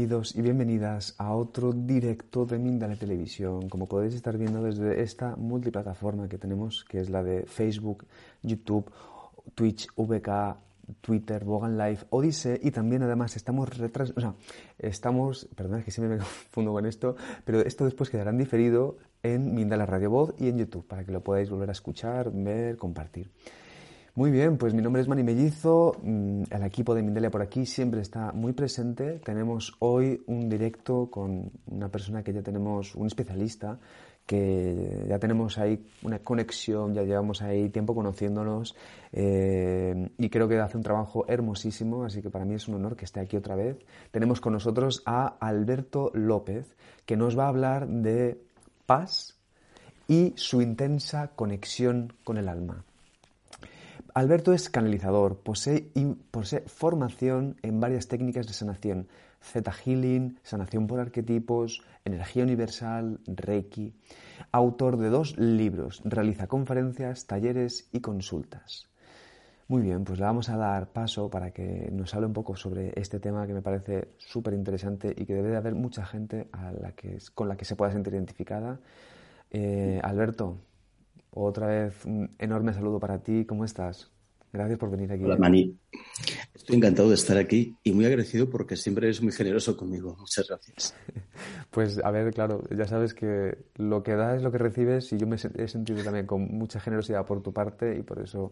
Bienvenidos y bienvenidas a otro directo de Mindale Televisión. Como podéis estar viendo desde esta multiplataforma que tenemos, que es la de Facebook, YouTube, Twitch, VK, Twitter, Bogan Live, Odyssey y también además estamos retras... O sea, estamos... Perdón, es que siempre me confundo con esto, pero esto después quedará en diferido en Mindale Radio Voz y en YouTube para que lo podáis volver a escuchar, ver, compartir. Muy bien, pues mi nombre es Mani Mellizo, mm, el equipo de Mindelia por aquí siempre está muy presente. Tenemos hoy un directo con una persona que ya tenemos, un especialista, que ya tenemos ahí una conexión, ya llevamos ahí tiempo conociéndonos eh, y creo que hace un trabajo hermosísimo, así que para mí es un honor que esté aquí otra vez. Tenemos con nosotros a Alberto López, que nos va a hablar de paz y su intensa conexión con el alma. Alberto es canalizador, posee, formación en varias técnicas de sanación, Zeta Healing, sanación por arquetipos, energía universal, Reiki. Autor de dos libros, realiza conferencias, talleres y consultas. Muy bien, pues le vamos a dar paso para que nos hable un poco sobre este tema que me parece súper interesante y que debe de haber mucha gente con la que se pueda sentir identificada. Eh, Alberto, otra vez un enorme saludo para ti. ¿Cómo estás? Gracias por venir aquí. Hola, Mani. Estoy encantado de estar aquí y muy agradecido porque siempre eres muy generoso conmigo. Muchas gracias. Pues a ver, claro, ya sabes que lo que das es lo que recibes y yo me he sentido también con mucha generosidad por tu parte y por eso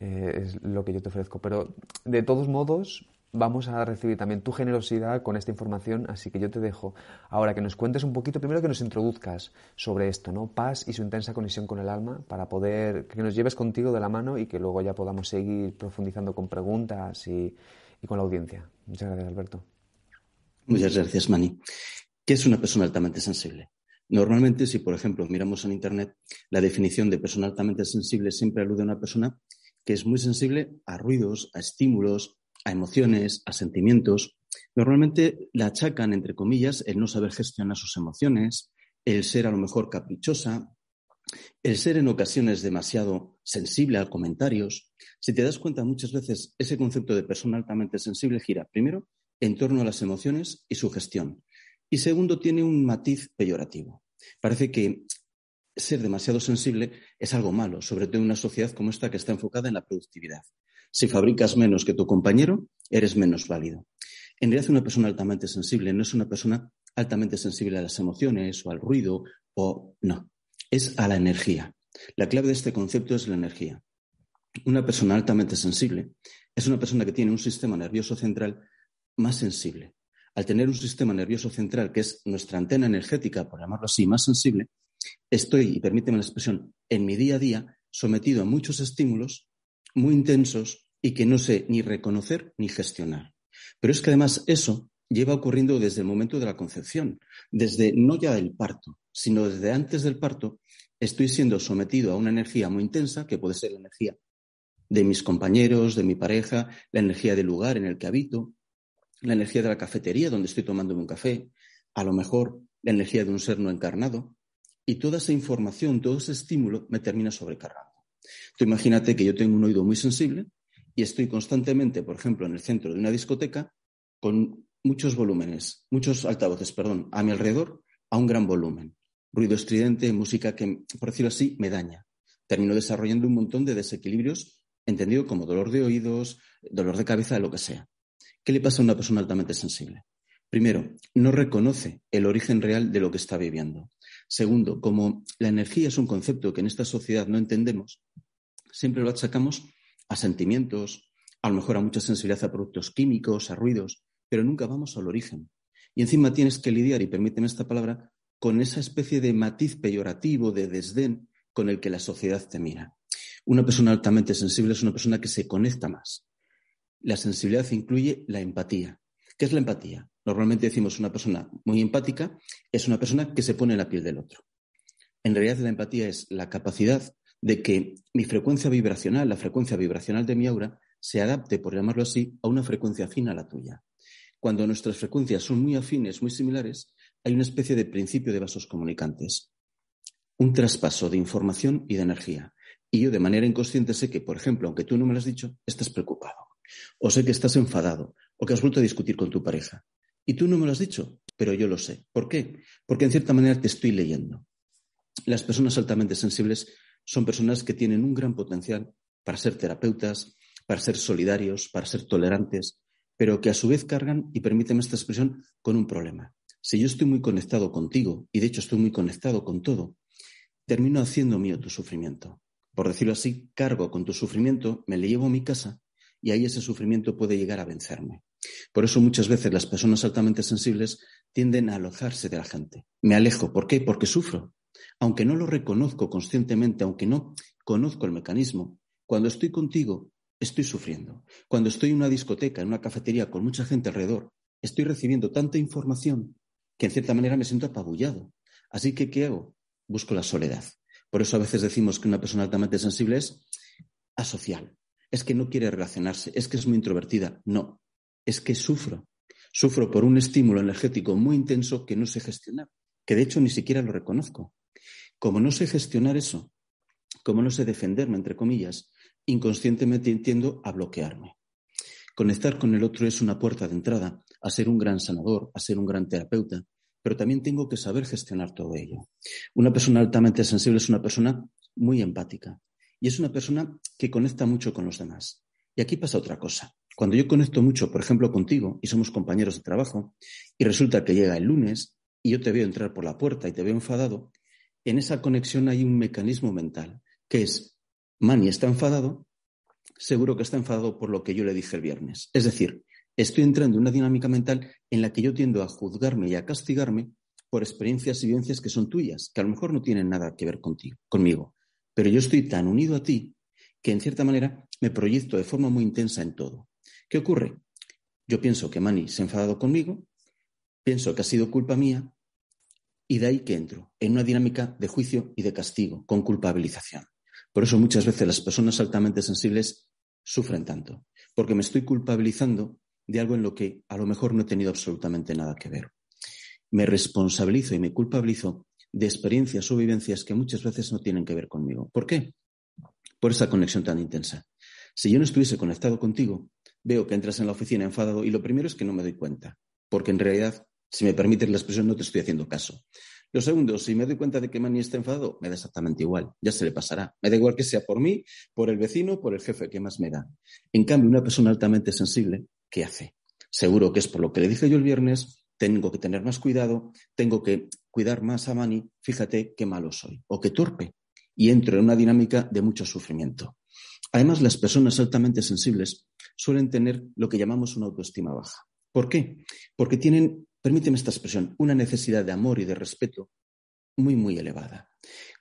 eh, es lo que yo te ofrezco. Pero de todos modos, vamos a recibir también tu generosidad con esta información, así que yo te dejo ahora que nos cuentes un poquito, primero que nos introduzcas sobre esto, ¿no? Paz y su intensa conexión con el alma, para poder, que nos lleves contigo de la mano y que luego ya podamos seguir profundizando con preguntas y, y con la audiencia. Muchas gracias, Alberto. Muchas gracias, Mani. ¿Qué es una persona altamente sensible? Normalmente, si por ejemplo miramos en Internet, la definición de persona altamente sensible siempre alude a una persona que es muy sensible a ruidos, a estímulos, a emociones, a sentimientos, normalmente la achacan, entre comillas, el no saber gestionar sus emociones, el ser a lo mejor caprichosa, el ser en ocasiones demasiado sensible a comentarios. Si te das cuenta, muchas veces ese concepto de persona altamente sensible gira, primero, en torno a las emociones y su gestión. Y segundo, tiene un matiz peyorativo. Parece que ser demasiado sensible es algo malo, sobre todo en una sociedad como esta que está enfocada en la productividad. Si fabricas menos que tu compañero, eres menos válido. En realidad, una persona altamente sensible no es una persona altamente sensible a las emociones o al ruido o no, es a la energía. La clave de este concepto es la energía. Una persona altamente sensible es una persona que tiene un sistema nervioso central más sensible. Al tener un sistema nervioso central que es nuestra antena energética, por llamarlo así, más sensible, estoy, y permíteme la expresión, en mi día a día sometido a muchos estímulos muy intensos y que no sé ni reconocer ni gestionar. Pero es que además eso lleva ocurriendo desde el momento de la concepción, desde no ya el parto, sino desde antes del parto, estoy siendo sometido a una energía muy intensa, que puede ser la energía de mis compañeros, de mi pareja, la energía del lugar en el que habito, la energía de la cafetería donde estoy tomándome un café, a lo mejor la energía de un ser no encarnado. Y toda esa información, todo ese estímulo me termina sobrecargando. Tú imagínate que yo tengo un oído muy sensible y estoy constantemente, por ejemplo, en el centro de una discoteca con muchos volúmenes, muchos altavoces, perdón, a mi alrededor a un gran volumen. Ruido estridente, música que, por decirlo así, me daña. Termino desarrollando un montón de desequilibrios, entendido como dolor de oídos, dolor de cabeza, lo que sea. ¿Qué le pasa a una persona altamente sensible? Primero, no reconoce el origen real de lo que está viviendo. Segundo, como la energía es un concepto que en esta sociedad no entendemos, siempre lo achacamos a sentimientos, a lo mejor a mucha sensibilidad a productos químicos, a ruidos, pero nunca vamos al origen. Y encima tienes que lidiar, y permíteme esta palabra, con esa especie de matiz peyorativo, de desdén con el que la sociedad te mira. Una persona altamente sensible es una persona que se conecta más. La sensibilidad incluye la empatía. ¿Qué es la empatía? Normalmente decimos una persona muy empática es una persona que se pone en la piel del otro. En realidad la empatía es la capacidad de que mi frecuencia vibracional, la frecuencia vibracional de mi aura, se adapte, por llamarlo así, a una frecuencia afín a la tuya. Cuando nuestras frecuencias son muy afines, muy similares, hay una especie de principio de vasos comunicantes. Un traspaso de información y de energía. Y yo de manera inconsciente sé que, por ejemplo, aunque tú no me lo has dicho, estás preocupado. O sé que estás enfadado o que has vuelto a discutir con tu pareja. Y tú no me lo has dicho, pero yo lo sé. ¿Por qué? Porque en cierta manera te estoy leyendo. Las personas altamente sensibles son personas que tienen un gran potencial para ser terapeutas, para ser solidarios, para ser tolerantes, pero que a su vez cargan, y permíteme esta expresión, con un problema. Si yo estoy muy conectado contigo, y de hecho estoy muy conectado con todo, termino haciendo mío tu sufrimiento. Por decirlo así, cargo con tu sufrimiento, me le llevo a mi casa y ahí ese sufrimiento puede llegar a vencerme. Por eso muchas veces las personas altamente sensibles tienden a alojarse de la gente. Me alejo. ¿Por qué? Porque sufro. Aunque no lo reconozco conscientemente, aunque no conozco el mecanismo, cuando estoy contigo estoy sufriendo. Cuando estoy en una discoteca, en una cafetería con mucha gente alrededor, estoy recibiendo tanta información que en cierta manera me siento apabullado. Así que, ¿qué hago? Busco la soledad. Por eso a veces decimos que una persona altamente sensible es asocial. Es que no quiere relacionarse, es que es muy introvertida. No, es que sufro. Sufro por un estímulo energético muy intenso que no sé gestionar, que de hecho ni siquiera lo reconozco. Como no sé gestionar eso, como no sé defenderme, entre comillas, inconscientemente tiendo a bloquearme. Conectar con el otro es una puerta de entrada a ser un gran sanador, a ser un gran terapeuta, pero también tengo que saber gestionar todo ello. Una persona altamente sensible es una persona muy empática y es una persona que conecta mucho con los demás. Y aquí pasa otra cosa. Cuando yo conecto mucho, por ejemplo, contigo y somos compañeros de trabajo y resulta que llega el lunes y yo te veo entrar por la puerta y te veo enfadado, en esa conexión hay un mecanismo mental que es Manny está enfadado, seguro que está enfadado por lo que yo le dije el viernes. Es decir, estoy entrando en una dinámica mental en la que yo tiendo a juzgarme y a castigarme por experiencias y vivencias que son tuyas, que a lo mejor no tienen nada que ver contigo, conmigo. Pero yo estoy tan unido a ti que en cierta manera me proyecto de forma muy intensa en todo. ¿Qué ocurre? Yo pienso que Manny se ha enfadado conmigo, pienso que ha sido culpa mía y de ahí que entro en una dinámica de juicio y de castigo, con culpabilización. Por eso muchas veces las personas altamente sensibles sufren tanto, porque me estoy culpabilizando de algo en lo que a lo mejor no he tenido absolutamente nada que ver. Me responsabilizo y me culpabilizo de experiencias o vivencias que muchas veces no tienen que ver conmigo. ¿Por qué? Por esa conexión tan intensa. Si yo no estuviese conectado contigo, veo que entras en la oficina enfadado y lo primero es que no me doy cuenta, porque en realidad, si me permites la expresión, no te estoy haciendo caso. Lo segundo, si me doy cuenta de que Manny está enfadado, me da exactamente igual, ya se le pasará. Me da igual que sea por mí, por el vecino, por el jefe, que más me da. En cambio, una persona altamente sensible, ¿qué hace? Seguro que es por lo que le dije yo el viernes, tengo que tener más cuidado, tengo que cuidar más a Manny, fíjate qué malo soy, o qué torpe, y entro en una dinámica de mucho sufrimiento. Además, las personas altamente sensibles suelen tener lo que llamamos una autoestima baja. ¿Por qué? Porque tienen permíteme esta expresión, una necesidad de amor y de respeto muy, muy elevada.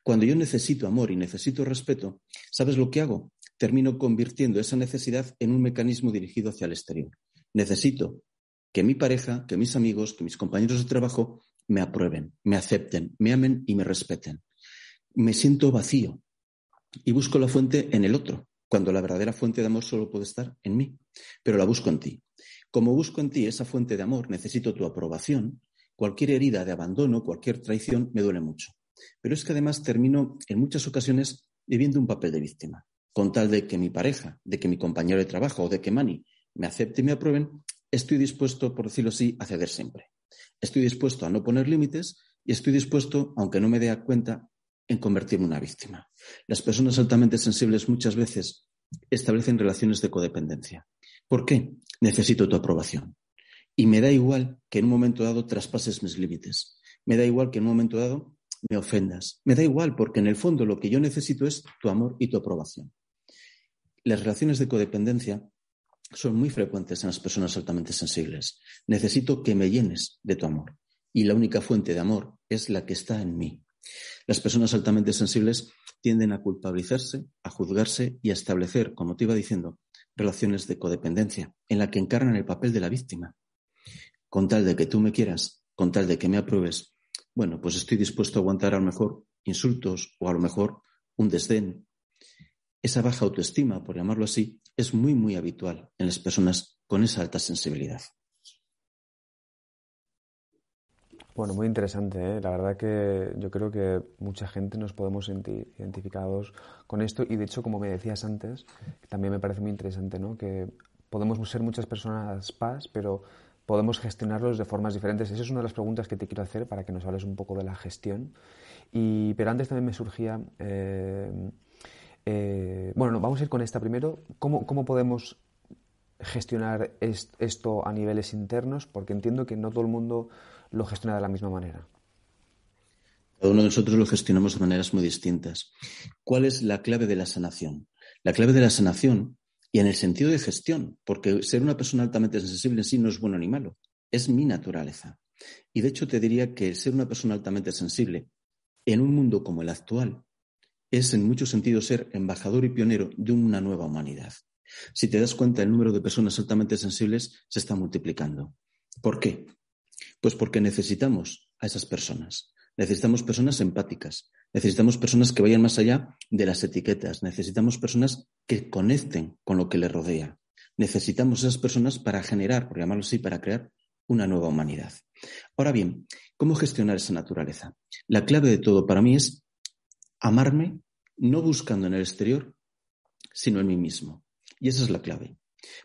Cuando yo necesito amor y necesito respeto, ¿sabes lo que hago? Termino convirtiendo esa necesidad en un mecanismo dirigido hacia el exterior. Necesito que mi pareja, que mis amigos, que mis compañeros de trabajo me aprueben, me acepten, me amen y me respeten. Me siento vacío y busco la fuente en el otro, cuando la verdadera fuente de amor solo puede estar en mí, pero la busco en ti. Como busco en ti esa fuente de amor, necesito tu aprobación, cualquier herida de abandono, cualquier traición me duele mucho. Pero es que además termino en muchas ocasiones viviendo un papel de víctima. Con tal de que mi pareja, de que mi compañero de trabajo o de que Mani me acepte y me aprueben, estoy dispuesto, por decirlo así, a ceder siempre. Estoy dispuesto a no poner límites y estoy dispuesto, aunque no me dé cuenta, en convertirme en una víctima. Las personas altamente sensibles muchas veces establecen relaciones de codependencia. ¿Por qué? Necesito tu aprobación. Y me da igual que en un momento dado traspases mis límites. Me da igual que en un momento dado me ofendas. Me da igual porque en el fondo lo que yo necesito es tu amor y tu aprobación. Las relaciones de codependencia son muy frecuentes en las personas altamente sensibles. Necesito que me llenes de tu amor. Y la única fuente de amor es la que está en mí. Las personas altamente sensibles tienden a culpabilizarse, a juzgarse y a establecer, como te iba diciendo, relaciones de codependencia, en la que encarnan el papel de la víctima. Con tal de que tú me quieras, con tal de que me apruebes, bueno, pues estoy dispuesto a aguantar a lo mejor insultos o a lo mejor un desdén. Esa baja autoestima, por llamarlo así, es muy, muy habitual en las personas con esa alta sensibilidad. Bueno, muy interesante. ¿eh? La verdad que yo creo que mucha gente nos podemos sentir identificados con esto y de hecho, como me decías antes, también me parece muy interesante, ¿no? Que podemos ser muchas personas paz, pero podemos gestionarlos de formas diferentes. Esa es una de las preguntas que te quiero hacer para que nos hables un poco de la gestión. Y, pero antes también me surgía, eh, eh, bueno, vamos a ir con esta primero. ¿Cómo, cómo podemos gestionar esto a niveles internos? Porque entiendo que no todo el mundo lo gestiona de la misma manera. Cada uno de nosotros lo gestionamos de maneras muy distintas. ¿Cuál es la clave de la sanación? La clave de la sanación, y en el sentido de gestión, porque ser una persona altamente sensible en sí no es bueno ni malo, es mi naturaleza. Y de hecho te diría que ser una persona altamente sensible en un mundo como el actual es en muchos sentidos ser embajador y pionero de una nueva humanidad. Si te das cuenta, el número de personas altamente sensibles se está multiplicando. ¿Por qué? Pues porque necesitamos a esas personas. Necesitamos personas empáticas, necesitamos personas que vayan más allá de las etiquetas, necesitamos personas que conecten con lo que les rodea. Necesitamos esas personas para generar, por llamarlo así, para crear una nueva humanidad. Ahora bien, ¿cómo gestionar esa naturaleza? La clave de todo para mí es amarme no buscando en el exterior, sino en mí mismo. Y esa es la clave.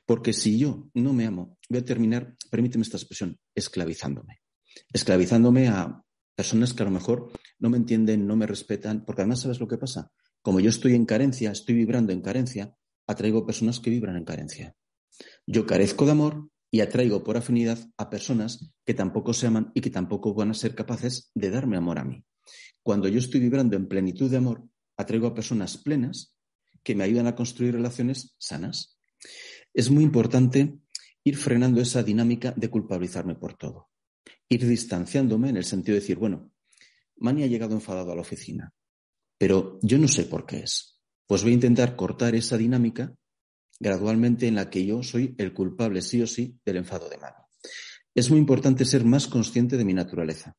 Porque si yo no me amo, voy a terminar, permíteme esta expresión, esclavizándome. Esclavizándome a personas que a lo mejor no me entienden, no me respetan, porque además sabes lo que pasa. Como yo estoy en carencia, estoy vibrando en carencia, atraigo personas que vibran en carencia. Yo carezco de amor y atraigo por afinidad a personas que tampoco se aman y que tampoco van a ser capaces de darme amor a mí. Cuando yo estoy vibrando en plenitud de amor, atraigo a personas plenas que me ayudan a construir relaciones sanas. Es muy importante ir frenando esa dinámica de culpabilizarme por todo ir distanciándome en el sentido de decir, bueno, Mani ha llegado enfadado a la oficina, pero yo no sé por qué es. Pues voy a intentar cortar esa dinámica gradualmente en la que yo soy el culpable sí o sí del enfado de Mani. Es muy importante ser más consciente de mi naturaleza.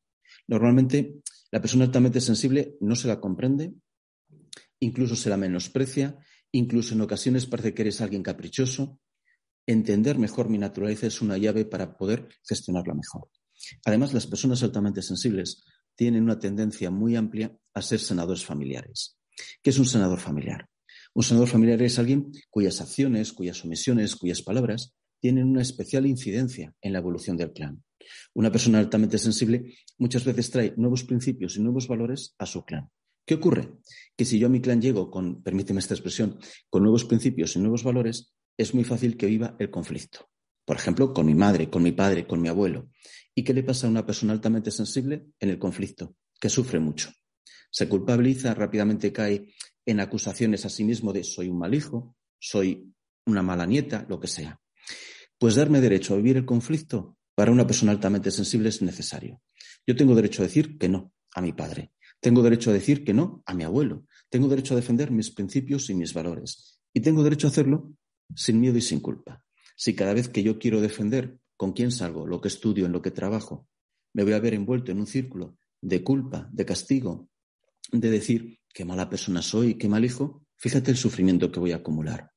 Normalmente la persona altamente sensible no se la comprende, incluso se la menosprecia, incluso en ocasiones parece que eres alguien caprichoso. Entender mejor mi naturaleza es una llave para poder gestionarla mejor. Además, las personas altamente sensibles tienen una tendencia muy amplia a ser senadores familiares. ¿Qué es un senador familiar? Un senador familiar es alguien cuyas acciones, cuyas omisiones, cuyas palabras tienen una especial incidencia en la evolución del clan. Una persona altamente sensible muchas veces trae nuevos principios y nuevos valores a su clan. ¿Qué ocurre? Que si yo a mi clan llego con, permíteme esta expresión, con nuevos principios y nuevos valores, es muy fácil que viva el conflicto. Por ejemplo, con mi madre, con mi padre, con mi abuelo. ¿Y qué le pasa a una persona altamente sensible en el conflicto? Que sufre mucho. Se culpabiliza, rápidamente cae en acusaciones a sí mismo de soy un mal hijo, soy una mala nieta, lo que sea. Pues darme derecho a vivir el conflicto para una persona altamente sensible es necesario. Yo tengo derecho a decir que no a mi padre. Tengo derecho a decir que no a mi abuelo. Tengo derecho a defender mis principios y mis valores. Y tengo derecho a hacerlo sin miedo y sin culpa. Si cada vez que yo quiero defender con quién salgo, lo que estudio, en lo que trabajo, me voy a ver envuelto en un círculo de culpa, de castigo, de decir qué mala persona soy, qué mal hijo, fíjate el sufrimiento que voy a acumular.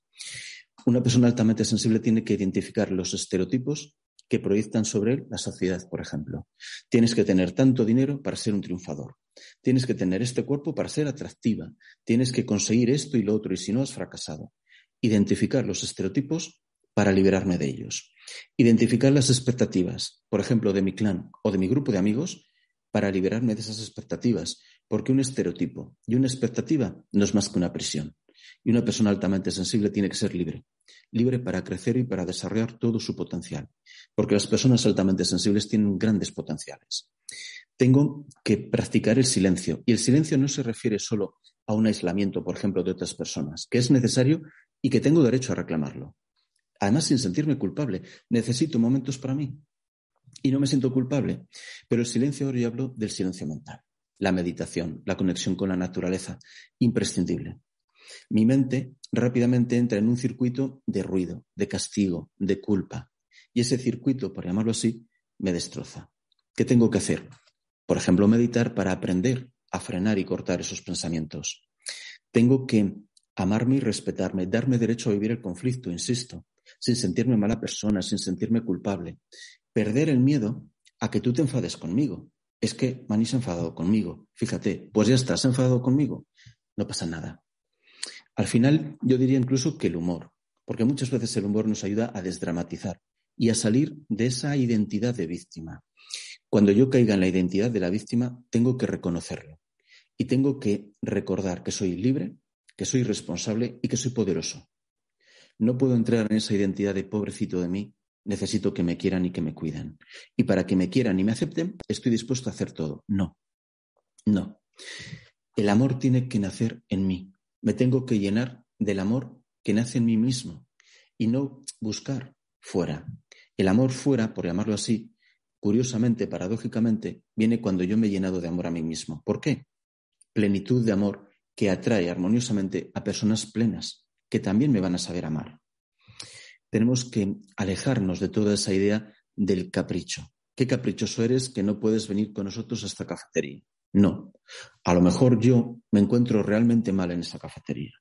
Una persona altamente sensible tiene que identificar los estereotipos que proyectan sobre él la sociedad, por ejemplo. Tienes que tener tanto dinero para ser un triunfador. Tienes que tener este cuerpo para ser atractiva. Tienes que conseguir esto y lo otro, y si no, has fracasado. Identificar los estereotipos para liberarme de ellos. Identificar las expectativas, por ejemplo, de mi clan o de mi grupo de amigos, para liberarme de esas expectativas, porque un estereotipo y una expectativa no es más que una prisión. Y una persona altamente sensible tiene que ser libre, libre para crecer y para desarrollar todo su potencial, porque las personas altamente sensibles tienen grandes potenciales. Tengo que practicar el silencio, y el silencio no se refiere solo a un aislamiento, por ejemplo, de otras personas, que es necesario y que tengo derecho a reclamarlo además sin sentirme culpable. Necesito momentos para mí y no me siento culpable. Pero el silencio, ahora yo hablo del silencio mental, la meditación, la conexión con la naturaleza, imprescindible. Mi mente rápidamente entra en un circuito de ruido, de castigo, de culpa. Y ese circuito, por llamarlo así, me destroza. ¿Qué tengo que hacer? Por ejemplo, meditar para aprender a frenar y cortar esos pensamientos. Tengo que amarme y respetarme, darme derecho a vivir el conflicto, insisto, sin sentirme mala persona, sin sentirme culpable. Perder el miedo a que tú te enfades conmigo. Es que Mani ha enfadado conmigo. Fíjate, pues ya estás enfadado conmigo. No pasa nada. Al final, yo diría incluso que el humor, porque muchas veces el humor nos ayuda a desdramatizar y a salir de esa identidad de víctima. Cuando yo caiga en la identidad de la víctima, tengo que reconocerlo y tengo que recordar que soy libre, que soy responsable y que soy poderoso. No puedo entrar en esa identidad de pobrecito de mí, necesito que me quieran y que me cuiden. Y para que me quieran y me acepten, estoy dispuesto a hacer todo. No, no. El amor tiene que nacer en mí. Me tengo que llenar del amor que nace en mí mismo y no buscar fuera. El amor fuera, por llamarlo así, curiosamente, paradójicamente, viene cuando yo me he llenado de amor a mí mismo. ¿Por qué? Plenitud de amor que atrae armoniosamente a personas plenas, que también me van a saber amar. Tenemos que alejarnos de toda esa idea del capricho. ¿Qué caprichoso eres que no puedes venir con nosotros a esta cafetería? No. A lo mejor yo me encuentro realmente mal en esa cafetería.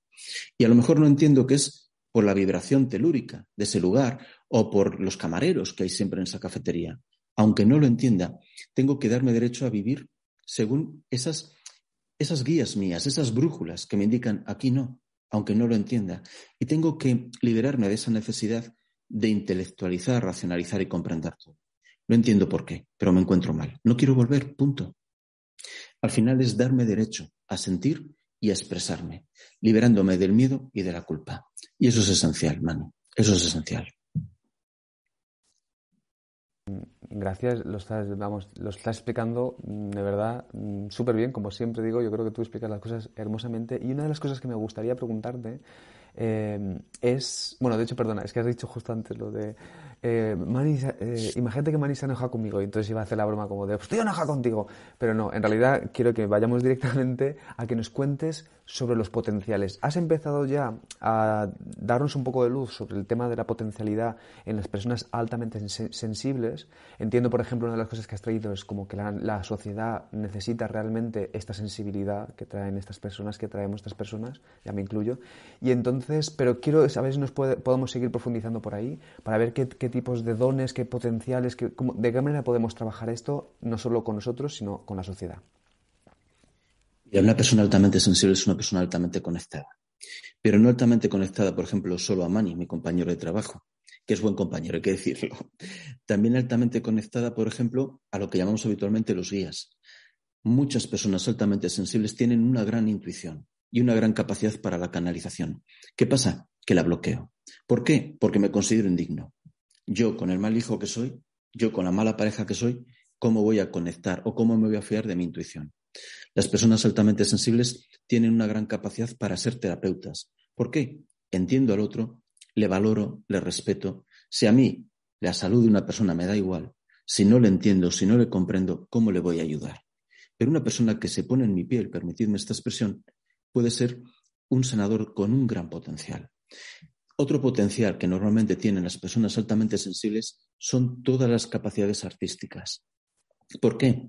Y a lo mejor no entiendo que es por la vibración telúrica de ese lugar o por los camareros que hay siempre en esa cafetería. Aunque no lo entienda, tengo que darme derecho a vivir según esas, esas guías mías, esas brújulas que me indican aquí no, aunque no lo entienda. Y tengo que liberarme de esa necesidad de intelectualizar, racionalizar y comprender todo. No entiendo por qué, pero me encuentro mal. No quiero volver, punto. Al final es darme derecho a sentir y a expresarme, liberándome del miedo y de la culpa. Y eso es esencial, mano. Eso es esencial. Gracias, lo estás, vamos, lo estás explicando mm, de verdad mm, súper bien, como siempre digo, yo creo que tú explicas las cosas hermosamente. Y una de las cosas que me gustaría preguntarte eh, es, bueno, de hecho, perdona, es que has dicho justo antes lo de eh, eh, imagínate que Mani se enoja conmigo y entonces iba a hacer la broma como de, estoy enojado contigo. Pero no, en realidad quiero que vayamos directamente a que nos cuentes sobre los potenciales. ¿Has empezado ya a darnos un poco de luz sobre el tema de la potencialidad en las personas altamente sensibles? Entiendo, por ejemplo, una de las cosas que has traído es como que la, sociedad necesita realmente esta sensibilidad que traen estas personas, que traemos estas personas, ya me incluyo. Y entonces, pero quiero saber si nos podemos seguir profundizando por ahí para ver qué, qué tipos de dones, qué potenciales, de qué manera podemos trabajar esto, no solo con nosotros, sino con la sociedad. Y una persona altamente sensible es una persona altamente conectada. Pero no altamente conectada, por ejemplo, solo a Mani, mi compañero de trabajo, que es buen compañero, hay que decirlo. También altamente conectada, por ejemplo, a lo que llamamos habitualmente los guías. Muchas personas altamente sensibles tienen una gran intuición y una gran capacidad para la canalización. ¿Qué pasa? Que la bloqueo. ¿Por qué? Porque me considero indigno. Yo, con el mal hijo que soy, yo, con la mala pareja que soy, ¿cómo voy a conectar o cómo me voy a fiar de mi intuición? Las personas altamente sensibles tienen una gran capacidad para ser terapeutas. ¿Por qué? Entiendo al otro, le valoro, le respeto. Si a mí la salud de una persona me da igual, si no le entiendo, si no le comprendo, ¿cómo le voy a ayudar? Pero una persona que se pone en mi piel, permitidme esta expresión, puede ser un sanador con un gran potencial. Otro potencial que normalmente tienen las personas altamente sensibles son todas las capacidades artísticas. ¿Por qué?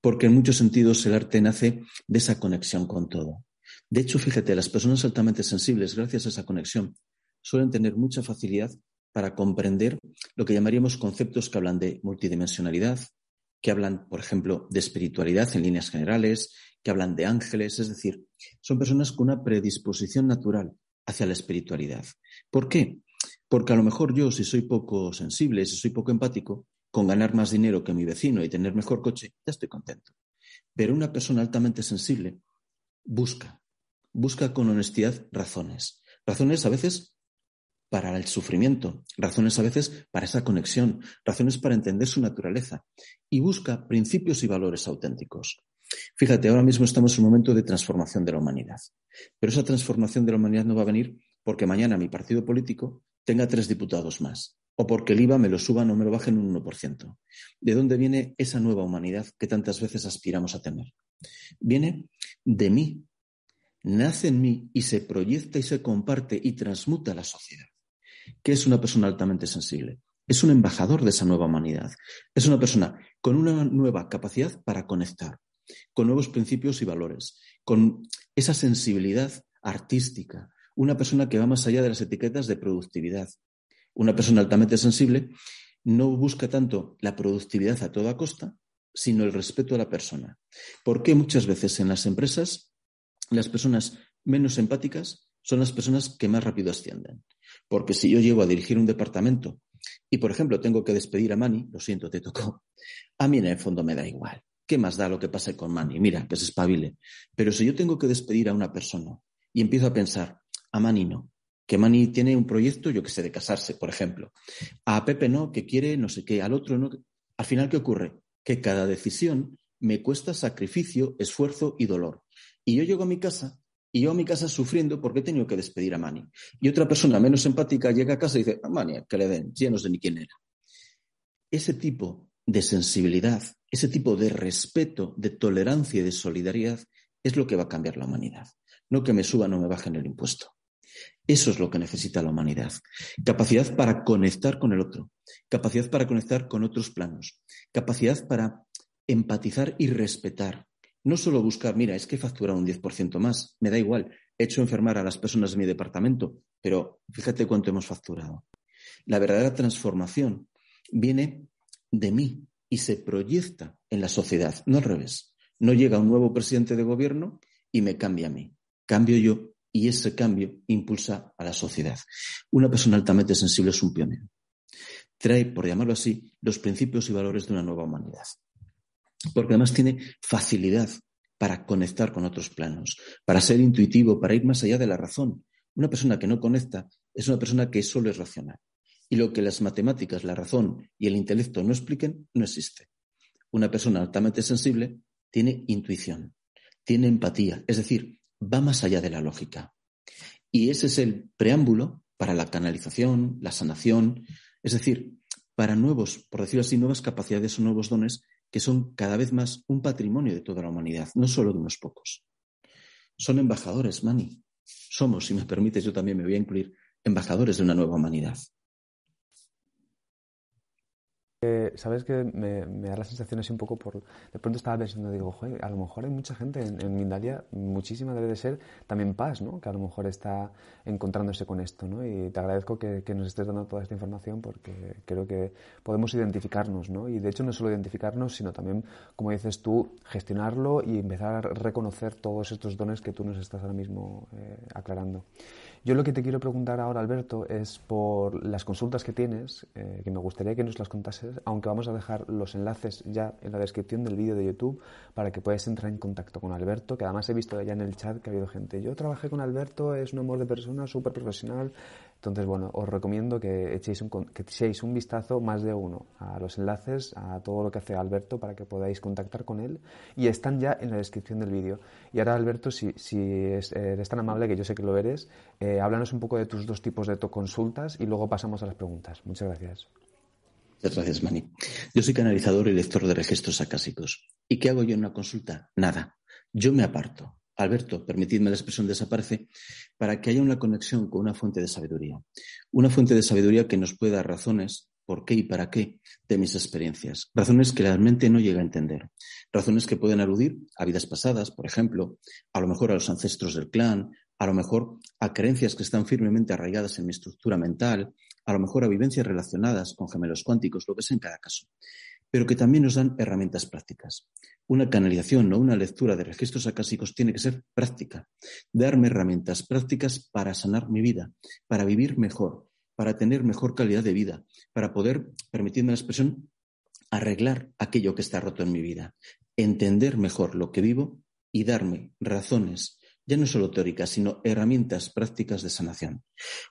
porque en muchos sentidos el arte nace de esa conexión con todo. De hecho, fíjate, las personas altamente sensibles, gracias a esa conexión, suelen tener mucha facilidad para comprender lo que llamaríamos conceptos que hablan de multidimensionalidad, que hablan, por ejemplo, de espiritualidad en líneas generales, que hablan de ángeles, es decir, son personas con una predisposición natural hacia la espiritualidad. ¿Por qué? Porque a lo mejor yo, si soy poco sensible, si soy poco empático, con ganar más dinero que mi vecino y tener mejor coche, ya estoy contento. Pero una persona altamente sensible busca, busca con honestidad razones. Razones a veces para el sufrimiento, razones a veces para esa conexión, razones para entender su naturaleza y busca principios y valores auténticos. Fíjate, ahora mismo estamos en un momento de transformación de la humanidad, pero esa transformación de la humanidad no va a venir porque mañana mi partido político tenga tres diputados más o porque el IVA me lo suban o me lo bajen un 1%. ¿De dónde viene esa nueva humanidad que tantas veces aspiramos a tener? Viene de mí, nace en mí y se proyecta y se comparte y transmuta a la sociedad. ¿Qué es una persona altamente sensible? Es un embajador de esa nueva humanidad. Es una persona con una nueva capacidad para conectar, con nuevos principios y valores, con esa sensibilidad artística, una persona que va más allá de las etiquetas de productividad, una persona altamente sensible no busca tanto la productividad a toda costa, sino el respeto a la persona. ¿Por qué muchas veces en las empresas las personas menos empáticas son las personas que más rápido ascienden? Porque si yo llego a dirigir un departamento y, por ejemplo, tengo que despedir a Mani, lo siento, te tocó, a mí en el fondo me da igual. ¿Qué más da lo que pase con Mani? Mira, que se espabile. Pero si yo tengo que despedir a una persona y empiezo a pensar, a Mani no, que Mani tiene un proyecto, yo que sé, de casarse, por ejemplo, a Pepe no, que quiere no sé qué, al otro no. Al final, ¿qué ocurre? Que cada decisión me cuesta sacrificio, esfuerzo y dolor. Y yo llego a mi casa y yo a mi casa sufriendo porque he tenido que despedir a Mani. Y otra persona menos empática llega a casa y dice, a Mani, que le den, ya no sé ni quién era. Ese tipo de sensibilidad, ese tipo de respeto, de tolerancia y de solidaridad es lo que va a cambiar la humanidad. No que me suban o me bajen el impuesto. Eso es lo que necesita la humanidad. Capacidad para conectar con el otro, capacidad para conectar con otros planos, capacidad para empatizar y respetar, no solo buscar, mira, es que he facturado un 10% más, me da igual, he hecho enfermar a las personas de mi departamento, pero fíjate cuánto hemos facturado. La verdadera transformación viene de mí y se proyecta en la sociedad, no al revés. No llega un nuevo presidente de gobierno y me cambia a mí. Cambio yo y ese cambio impulsa a la sociedad. Una persona altamente sensible es un pionero. Trae, por llamarlo así, los principios y valores de una nueva humanidad porque además tiene facilidad para conectar con otros planos, para ser intuitivo, para ir más allá de la razón. Una persona que no conecta es una persona que solo es racional. Y lo que las matemáticas, la razón y el intelecto no expliquen, no existe. Una persona altamente sensible tiene intuición, tiene empatía, es decir, va más allá de la lógica. Y ese es el preámbulo para la canalización, la sanación, es decir, para nuevos, por decirlo así, nuevas capacidades o nuevos dones que son cada vez más un patrimonio de toda la humanidad, no solo de unos pocos. Son embajadores, Mani. Somos, si me permites, yo también me voy a incluir, embajadores de una nueva humanidad. Sabes que me, da la sensación así un poco por. De pronto estaba pensando, digo, joder, a lo mejor hay mucha gente en, Mindalia, muchísima debe de ser también paz, ¿no? Que a lo mejor está encontrándose con esto, ¿no? Y te agradezco que, nos estés dando toda esta información porque creo que podemos identificarnos, ¿no? Y de hecho no solo identificarnos, sino también, como dices tú, gestionarlo y empezar a reconocer todos estos dones que tú nos estás ahora mismo eh, aclarando. Yo lo que te quiero preguntar ahora, Alberto, es por las consultas que tienes, eh, que me gustaría que nos las contases, aunque vamos a dejar los enlaces ya en la descripción del vídeo de YouTube para que puedas entrar en contacto con Alberto, que además he visto ya en el chat que ha habido gente. Yo trabajé con Alberto, es un amor de persona, súper profesional, entonces, bueno, os recomiendo que echéis un, que echéis un vistazo más de uno a los enlaces, a todo lo que hace Alberto para que podáis contactar con él y están ya en la descripción del vídeo. Y ahora, Alberto, si, si eres tan amable, que yo sé que lo eres, eh, háblanos un poco de tus dos tipos de consultas y luego pasamos a las preguntas. Muchas gracias. Muchas gracias, Mani. Yo soy canalizador y lector de registros acásicos. ¿Y qué hago yo en una consulta? Nada. Yo me aparto. Alberto, permitidme la expresión desaparece, para que haya una conexión con una fuente de sabiduría. Una fuente de sabiduría que nos pueda dar razones por qué y para qué de mis experiencias. Razones que la mente no llega a entender. Razones que pueden aludir a vidas pasadas, por ejemplo, a lo mejor a los ancestros del clan, a lo mejor a creencias que están firmemente arraigadas en mi estructura mental, a lo mejor a vivencias relacionadas con gemelos cuánticos, lo que sea en cada caso pero que también nos dan herramientas prácticas. Una canalización o una lectura de registros acásicos tiene que ser práctica, darme herramientas prácticas para sanar mi vida, para vivir mejor, para tener mejor calidad de vida, para poder, permitiendo la expresión, arreglar aquello que está roto en mi vida, entender mejor lo que vivo y darme razones, ya no solo teóricas, sino herramientas prácticas de sanación.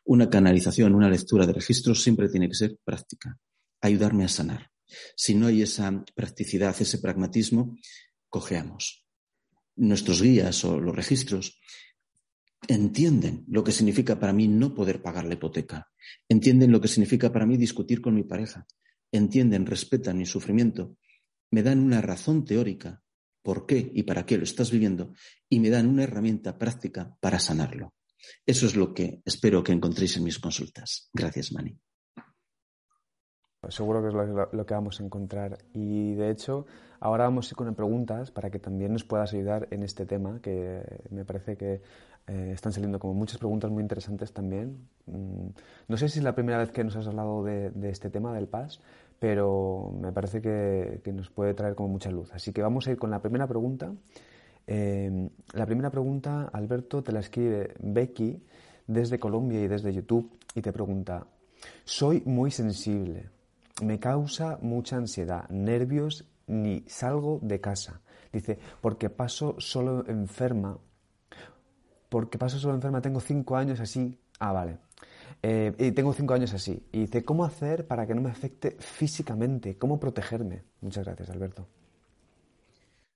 Una canalización, una lectura de registros siempre tiene que ser práctica, ayudarme a sanar. Si no hay esa practicidad, ese pragmatismo, cojeamos. Nuestros guías o los registros entienden lo que significa para mí no poder pagar la hipoteca, entienden lo que significa para mí discutir con mi pareja, entienden, respetan mi sufrimiento, me dan una razón teórica por qué y para qué lo estás viviendo y me dan una herramienta práctica para sanarlo. Eso es lo que espero que encontréis en mis consultas. Gracias, Mani. Seguro que es lo, que vamos a encontrar. Y de hecho, ahora vamos a ir con preguntas para que también nos puedas ayudar en este tema, que me parece que eh, están saliendo como muchas preguntas muy interesantes también. Mm, no sé si es la primera vez que nos has hablado de, este tema del PAS, pero me parece que, nos puede traer como mucha luz. Así que vamos a ir con la primera pregunta. Eh, la primera pregunta, Alberto, te la escribe Becky desde Colombia y desde YouTube y te pregunta, Soy muy sensible. Me causa mucha ansiedad, nervios, ni salgo de casa. Dice, porque paso solo enferma. Porque paso solo enferma, tengo cinco años así. Ah, vale. Eh, y tengo cinco años así. Y dice, ¿cómo hacer para que no me afecte físicamente? ¿Cómo protegerme? Muchas gracias, Alberto.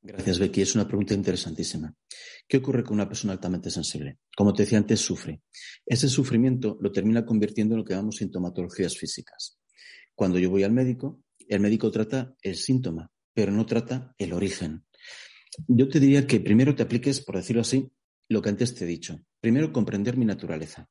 Gracias, Becky. Es una pregunta interesantísima. ¿Qué ocurre con una persona altamente sensible? Como te decía antes, sufre. Ese sufrimiento lo termina convirtiendo en lo que llamamos sintomatologías físicas. Cuando yo voy al médico, el médico trata el síntoma, pero no trata el origen. Yo te diría que primero te apliques, por decirlo así, lo que antes te he dicho. Primero, comprender mi naturaleza.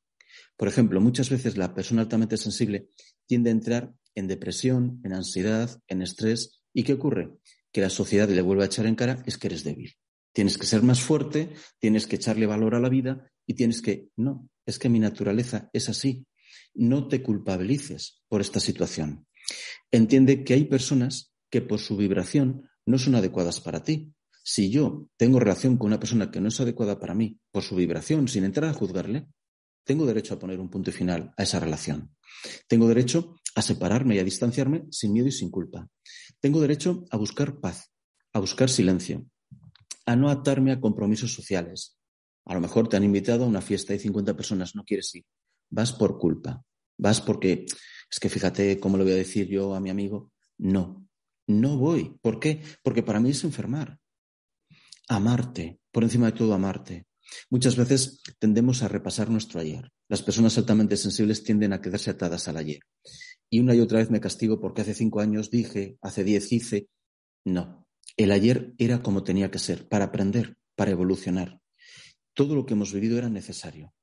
Por ejemplo, muchas veces la persona altamente sensible tiende a entrar en depresión, en ansiedad, en estrés. ¿Y qué ocurre? que la sociedad le vuelve a echar en cara es que eres débil. Tienes que ser más fuerte, tienes que echarle valor a la vida y tienes que, no, es que mi naturaleza es así. No te culpabilices por esta situación. Entiende que hay personas que por su vibración no son adecuadas para ti. Si yo tengo relación con una persona que no es adecuada para mí por su vibración, sin entrar a juzgarle, tengo derecho a poner un punto final a esa relación. Tengo derecho a separarme y a distanciarme sin miedo y sin culpa. Tengo derecho a buscar paz, a buscar silencio, a no atarme a compromisos sociales. A lo mejor te han invitado a una fiesta y 50 personas, no quieres ir. Vas por culpa. Vas porque, es que fíjate cómo le voy a decir yo a mi amigo. No, no voy. ¿Por qué? Porque para mí es enfermar. Amarte, por encima de todo amarte. Muchas veces tendemos a repasar nuestro ayer. Las personas altamente sensibles tienden a quedarse atadas al ayer. Y una y otra vez me castigo porque hace cinco años dije, hace diez hice. No, el ayer era como tenía que ser, para aprender, para evolucionar. Todo lo que hemos vivido era necesario.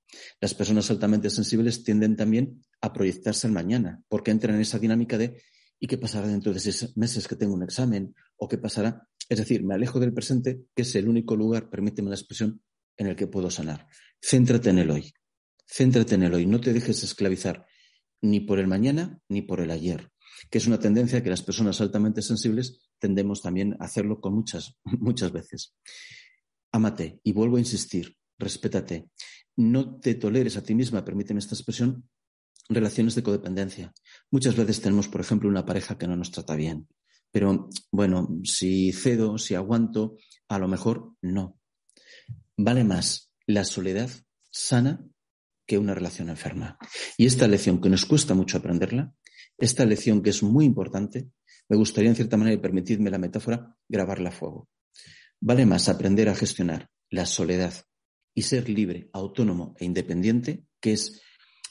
Las personas altamente sensibles tienden también a proyectarse al mañana, porque entran en esa dinámica de ¿y qué pasará dentro de seis meses que tengo un examen? ¿O qué pasará? Es decir, me alejo del presente, que es el único lugar, permíteme la expresión, en el que puedo sanar. Céntrate en el hoy. Céntrate en el hoy. No te dejes esclavizar ni por el mañana ni por el ayer, que es una tendencia que las personas altamente sensibles tendemos también a hacerlo con muchas, muchas veces. Ámate y vuelvo a insistir, respétate. No te toleres a ti misma, permíteme esta expresión, relaciones de codependencia. Muchas veces tenemos, por ejemplo, una pareja que no nos trata bien. Pero bueno, si cedo, si aguanto, a lo mejor no. Vale más la soledad sana que una relación enferma. Y esta lección que nos cuesta mucho aprenderla, esta lección que es muy importante, me gustaría en cierta manera, y permitidme la metáfora, grabarla a fuego. Vale más aprender a gestionar la soledad y ser libre, autónomo e independiente, que es,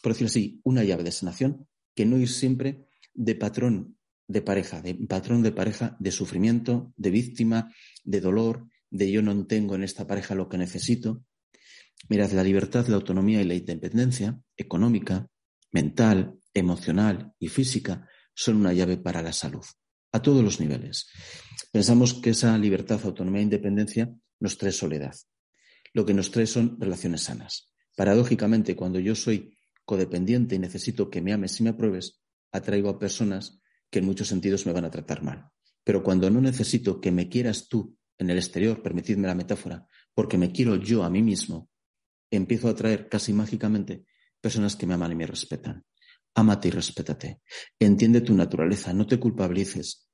por decirlo así, una llave de sanación, que no ir siempre de patrón de pareja, de patrón de pareja de sufrimiento, de víctima, de dolor, de yo no tengo en esta pareja lo que necesito. Mirad, la libertad, la autonomía y la independencia económica, mental, emocional y física son una llave para la salud, a todos los niveles. Pensamos que esa libertad, autonomía e independencia nos trae soledad. Lo que nos trae son relaciones sanas. Paradójicamente, cuando yo soy codependiente y necesito que me ames y me apruebes, atraigo a personas que en muchos sentidos me van a tratar mal. Pero cuando no necesito que me quieras tú en el exterior, permitidme la metáfora, porque me quiero yo a mí mismo, empiezo a atraer casi mágicamente personas que me aman y me respetan. Ámate y respétate. Entiende tu naturaleza, no te culpabilices.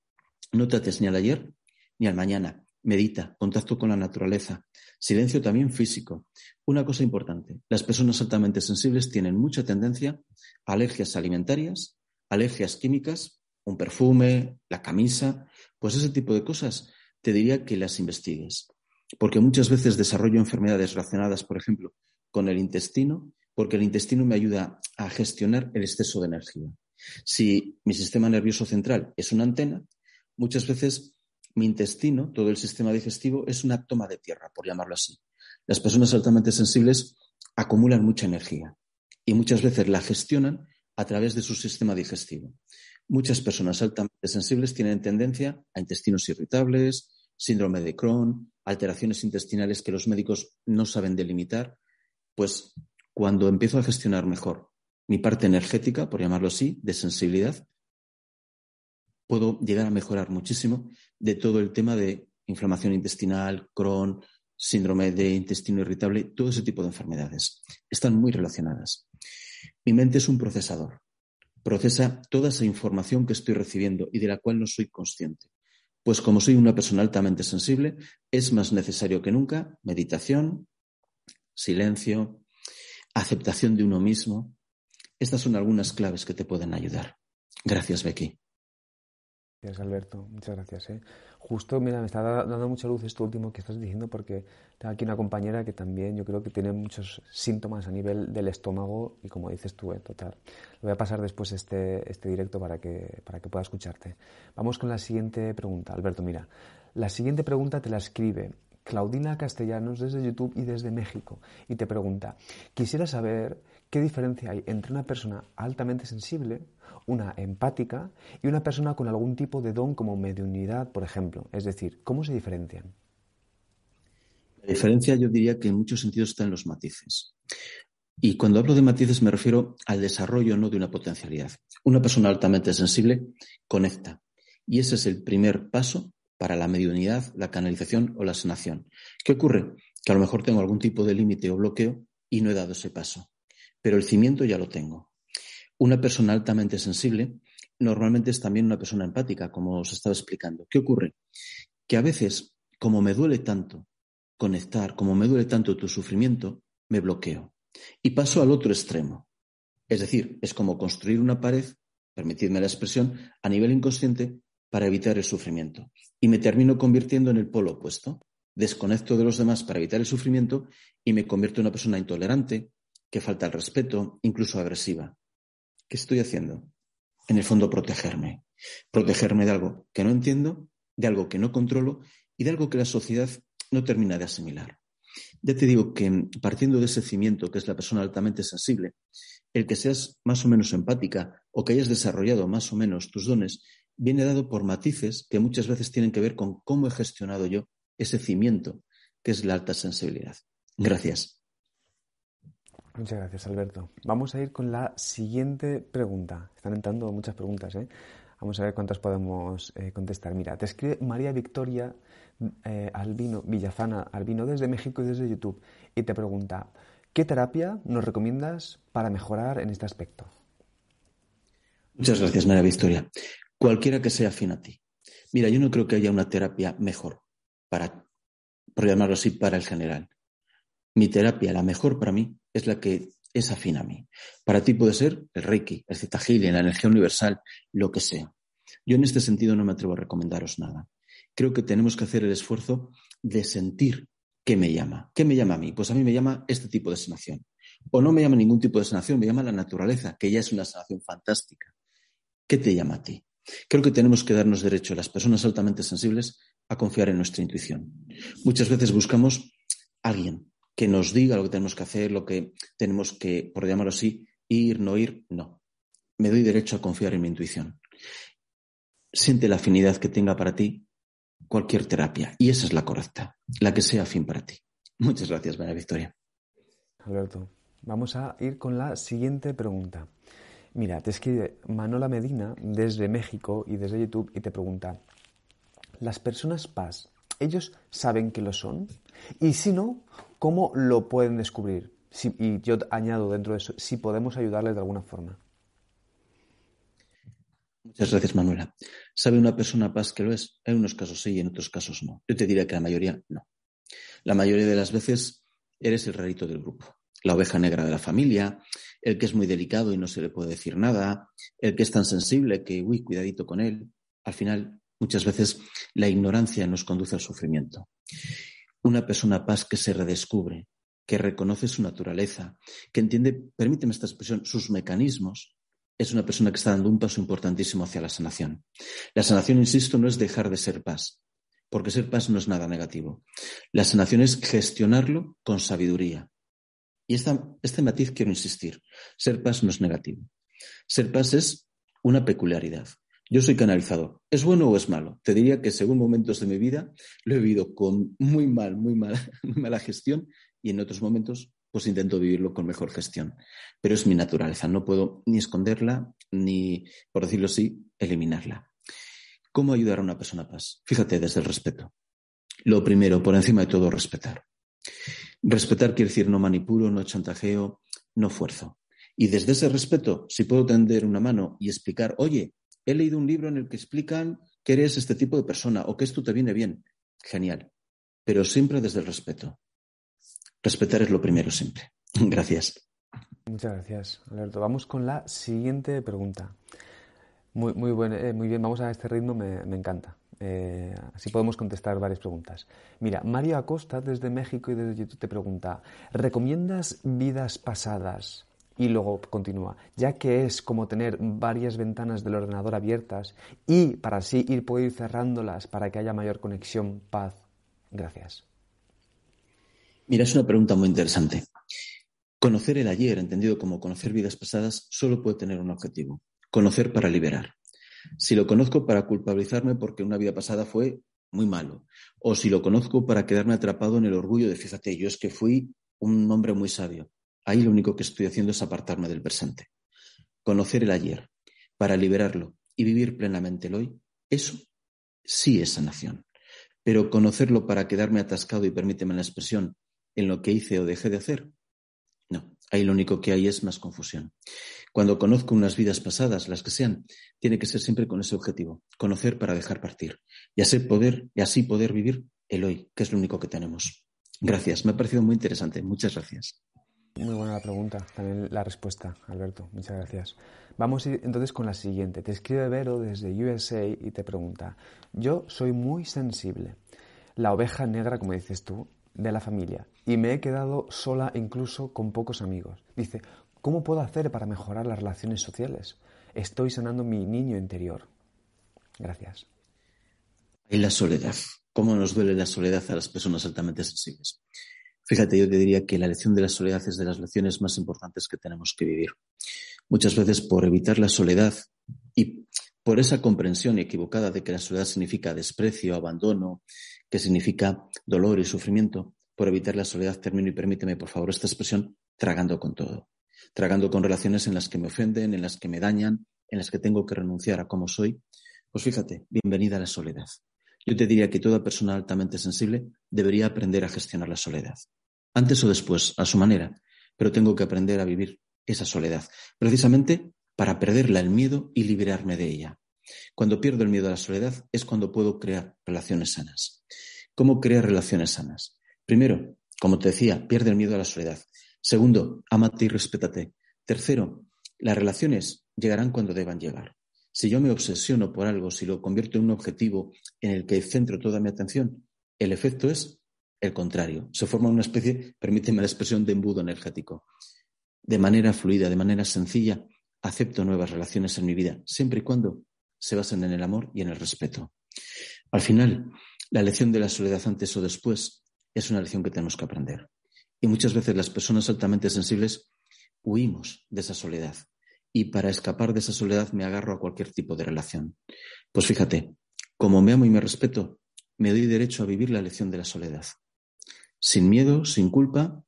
No te ates ni al ayer ni al mañana. Medita, contacto con la naturaleza. Silencio también físico. Una cosa importante, las personas altamente sensibles tienen mucha tendencia a alergias alimentarias, alergias químicas, un perfume, la camisa, pues ese tipo de cosas te diría que las investigues. Porque muchas veces desarrollo enfermedades relacionadas, por ejemplo, con el intestino, porque el intestino me ayuda a gestionar el exceso de energía. Si mi sistema nervioso central es una antena, muchas veces mi intestino, todo el sistema digestivo, es una toma de tierra, por llamarlo así. Las personas altamente sensibles acumulan mucha energía y muchas veces la gestionan a través de su sistema digestivo. Muchas personas altamente sensibles tienen tendencia a intestinos irritables, síndrome de Crohn, alteraciones intestinales que los médicos no saben delimitar. Pues cuando empiezo a gestionar mejor mi parte energética, por llamarlo así, de sensibilidad, puedo llegar a mejorar muchísimo de todo el tema de inflamación intestinal, Crohn, síndrome de intestino irritable, todo ese tipo de enfermedades. Están muy relacionadas. Mi mente es un procesador. procesa toda esa información que estoy recibiendo y de la cual no soy consciente. Pues como soy una persona altamente sensible, es más necesario que nunca meditación, silencio, aceptación de uno mismo. Estas son algunas claves que te pueden ayudar. Gracias, Becky. Gracias, Alberto. Muchas gracias. ¿eh? Justo, mira, me está dando mucha luz esto último que estás diciendo porque tengo aquí una compañera que también yo creo que tiene muchos síntomas a nivel del estómago y como dices tú, ¿eh? total. Lo voy a pasar después este, este directo para que, para que pueda escucharte. Vamos con la siguiente pregunta. Alberto, mira, la siguiente pregunta te la escribe Claudina Castellanos desde YouTube y desde México y te pregunta, quisiera saber qué diferencia hay entre una persona altamente sensible una empática y una persona con algún tipo de don como mediunidad, por ejemplo. Es decir, ¿cómo se diferencian? La diferencia yo diría que en muchos sentidos está en los matices. Y cuando hablo de matices me refiero al desarrollo no de una potencialidad. Una persona altamente sensible conecta. Y ese es el primer paso para la mediunidad, la canalización o la sanación. ¿Qué ocurre? Que a lo mejor tengo algún tipo de límite o bloqueo y no he dado ese paso. Pero el cimiento ya lo tengo. Una persona altamente sensible normalmente es también una persona empática, como os estaba explicando. ¿Qué ocurre? Que a veces, como me duele tanto conectar, como me duele tanto tu sufrimiento, me bloqueo y paso al otro extremo. Es decir, es como construir una pared, permitidme la expresión, a nivel inconsciente para evitar el sufrimiento. Y me termino convirtiendo en el polo opuesto. Desconecto de los demás para evitar el sufrimiento y me convierto en una persona intolerante, que falta el respeto, incluso agresiva. ¿Qué estoy haciendo? En el fondo, protegerme. Protegerme de algo que no entiendo, de algo que no controlo y de algo que la sociedad no termina de asimilar. Ya te digo que partiendo de ese cimiento que es la persona altamente sensible, el que seas más o menos empática o que hayas desarrollado más o menos tus dones viene dado por matices que muchas veces tienen que ver con cómo he gestionado yo ese cimiento que es la alta sensibilidad. Gracias. Muchas gracias, Alberto. Vamos a ir con la siguiente pregunta. Están entrando muchas preguntas, ¿eh? Vamos a ver cuántas podemos eh, contestar. Mira, te escribe María Victoria eh, Albino, Villafana Albino desde México y desde YouTube y te pregunta, ¿qué terapia nos recomiendas para mejorar en este aspecto? Muchas gracias, María Victoria. Cualquiera que sea afín a ti. Mira, yo no creo que haya una terapia mejor para, por llamarlo así, para el general. Mi terapia, la mejor para mí, es la que es afín a mí. Para ti puede ser el Reiki, el Zeta la energía universal, lo que sea. Yo en este sentido no me atrevo a recomendaros nada. Creo que tenemos que hacer el esfuerzo de sentir qué me llama. ¿Qué me llama a mí? Pues a mí me llama este tipo de sanación. O no me llama ningún tipo de sanación, me llama la naturaleza, que ya es una sanación fantástica. ¿Qué te llama a ti? Creo que tenemos que darnos derecho, las personas altamente sensibles, a confiar en nuestra intuición. Muchas veces buscamos a alguien que nos diga lo que tenemos que hacer, lo que tenemos que, por llamarlo así, ir, no ir, no. Me doy derecho a confiar en mi intuición. Siente la afinidad que tenga para ti cualquier terapia. Y esa es la correcta, la que sea afín para ti. Muchas gracias, María Victoria. Alberto, vamos a ir con la siguiente pregunta. Mira, te escribe Manola Medina desde México y desde YouTube y te pregunta, ¿las personas paz, ellos saben que lo son? Y si no, ¿Cómo lo pueden descubrir? y yo añado dentro de eso, si podemos ayudarles de alguna forma. Muchas gracias, Manuela. ¿Sabe una persona paz que lo es? En unos casos sí y en otros casos no. Yo te diría que la mayoría no. La mayoría de las veces eres el rarito del grupo, la oveja negra de la familia, el que es muy delicado y no se le puede decir nada, el que es tan sensible que, uy, cuidadito con él. Al final, muchas veces la ignorancia nos conduce al sufrimiento. Una persona paz que se redescubre, que reconoce su naturaleza, que entiende, permíteme esta expresión, sus mecanismos, es una persona que está dando un paso importantísimo hacia la sanación. La sanación, insisto, no es dejar de ser paz, porque ser paz no es nada negativo. La sanación es gestionarlo con sabiduría. Y este matiz quiero insistir. Ser paz no es negativo. Ser paz es una peculiaridad. Yo soy canalizador. ¿Es bueno o es malo? Te diría que según momentos de mi vida lo he vivido con muy mal, muy mala, muy mala gestión y en otros momentos pues intento vivirlo con mejor gestión. Pero es mi naturaleza, no puedo ni esconderla ni, por decirlo así, eliminarla. ¿Cómo ayudar a una persona a paz? Fíjate, desde el respeto. Lo primero, por encima de todo, respetar. Respetar quiere decir no manipulo, no chantajeo, no fuerzo. Y desde ese respeto, si puedo tender una mano y explicar, oye, he leído un libro en el que explican que eres este tipo de persona o que esto te viene bien, genial. Pero siempre desde el respeto. Respetar es lo primero siempre. Gracias. Muchas gracias, Alberto. Vamos con la siguiente pregunta. Muy, muy, eh, muy bien, vamos a este ritmo, me, encanta. Eh, así podemos contestar varias preguntas. Mira, Mario Acosta desde México y desde YouTube te pregunta, ¿recomiendas vidas pasadas? Y luego continúa, ya que es como tener varias ventanas del ordenador abiertas y para así ir cerrándolas para que haya mayor conexión, paz. Gracias. Mira, es una pregunta muy interesante. Conocer el ayer, entendido como conocer vidas pasadas, solo puede tener un objetivo, conocer para liberar. Si lo conozco para culpabilizarme porque una vida pasada fue muy malo, o si lo conozco para quedarme atrapado en el orgullo de, fíjate, yo es que fui un hombre muy sabio. Ahí lo único que estoy haciendo es apartarme del presente. Conocer el ayer para liberarlo y vivir plenamente el hoy, eso sí es sanación. Pero conocerlo para quedarme atascado y permíteme la expresión en lo que hice o dejé de hacer, no, ahí lo único que hay es más confusión. Cuando conozco unas vidas pasadas, las que sean, tiene que ser siempre con ese objetivo, conocer para dejar partir y así poder, y así poder vivir el hoy, que es lo único que tenemos. Gracias, me ha parecido muy interesante. Muchas gracias. Muy buena la pregunta, también la respuesta, Alberto. Muchas gracias. Vamos entonces con la siguiente. Te escribe Vero desde USA y te pregunta, yo soy muy sensible. La oveja negra, como dices tú, de la familia y me he quedado sola incluso con pocos amigos. Dice, ¿cómo puedo hacer para mejorar las relaciones sociales? Estoy sanando mi niño interior. Gracias. Y la soledad. ¿Cómo nos duele la soledad a las personas altamente sensibles? Fíjate, yo te diría que la lección de la soledad es de las lecciones más importantes que tenemos que vivir. Muchas veces por evitar la soledad y por esa comprensión equivocada de que la soledad significa desprecio, abandono, que significa dolor y sufrimiento, por evitar la soledad, termino y permíteme, por favor, esta expresión, tragando con todo. Tragando con relaciones en las que me ofenden, en las que me dañan, en las que tengo que renunciar a cómo soy. Pues fíjate, bienvenida a la soledad. Yo te diría que toda persona altamente sensible debería aprender a gestionar la soledad. Antes o después, a su manera, pero tengo que aprender a vivir esa soledad, precisamente para perderla el miedo y liberarme de ella. Cuando pierdo el miedo a la soledad es cuando puedo crear relaciones sanas. ¿Cómo crear relaciones sanas? Primero, como te decía, pierde el miedo a la soledad. Segundo, amate y respétate. Tercero, las relaciones llegarán cuando deban llegar. Si yo me obsesiono por algo, si lo convierto en un objetivo en el que centro toda mi atención, el efecto es el contrario. Se forma una especie, permíteme la expresión, de embudo energético. De manera fluida, de manera sencilla, acepto nuevas relaciones en mi vida, siempre y cuando se basen en el amor y en el respeto. Al final, la lección de la soledad antes o después es una lección que tenemos que aprender. Y muchas veces las personas altamente sensibles huimos de esa soledad. Y para escapar de esa soledad me agarro a cualquier tipo de relación. Pues fíjate, como me amo y me respeto, me doy derecho a vivir la lección de la soledad. Sin miedo, sin culpa,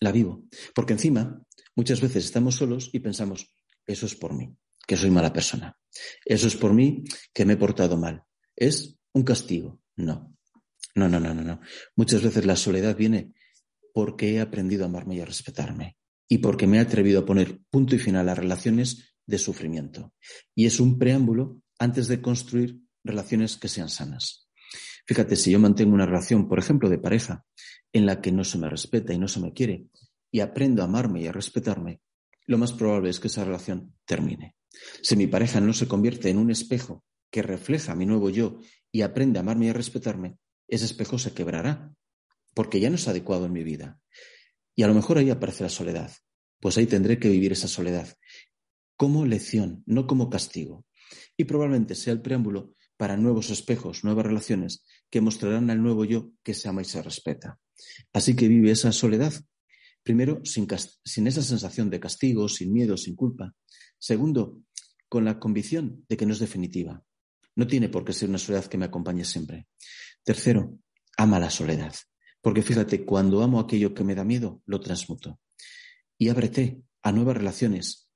la vivo. Porque encima, muchas veces estamos solos y pensamos, eso es por mí que soy mala persona. Eso es por mí que me he portado mal. ¿Es un castigo? No. No, no, no, no, no. Muchas veces la soledad viene porque he aprendido a amarme y a respetarme y porque me he atrevido a poner punto y final a relaciones de sufrimiento. Y es un preámbulo antes de construir relaciones que sean sanas. Fíjate, si yo mantengo una relación, por ejemplo, de pareja, en la que no se me respeta y no se me quiere, y aprendo a amarme y a respetarme, lo más probable es que esa relación termine. Si mi pareja no se convierte en un espejo que refleja mi nuevo yo y aprende a amarme y a respetarme, ese espejo se quebrará, porque ya no es adecuado en mi vida. Y a lo mejor ahí aparece la soledad. Pues ahí tendré que vivir esa soledad como lección, no como castigo. Y probablemente sea el preámbulo para nuevos espejos, nuevas relaciones que mostrarán al nuevo yo que se ama y se respeta. Así que vive esa soledad. Primero, sin, sin esa sensación de castigo, sin miedo, sin culpa. Segundo, con la convicción de que no es definitiva. No tiene por qué ser una soledad que me acompañe siempre. Tercero, ama la soledad. Porque fíjate, cuando amo aquello que me da miedo, lo transmuto. Y ábrete a nuevas relaciones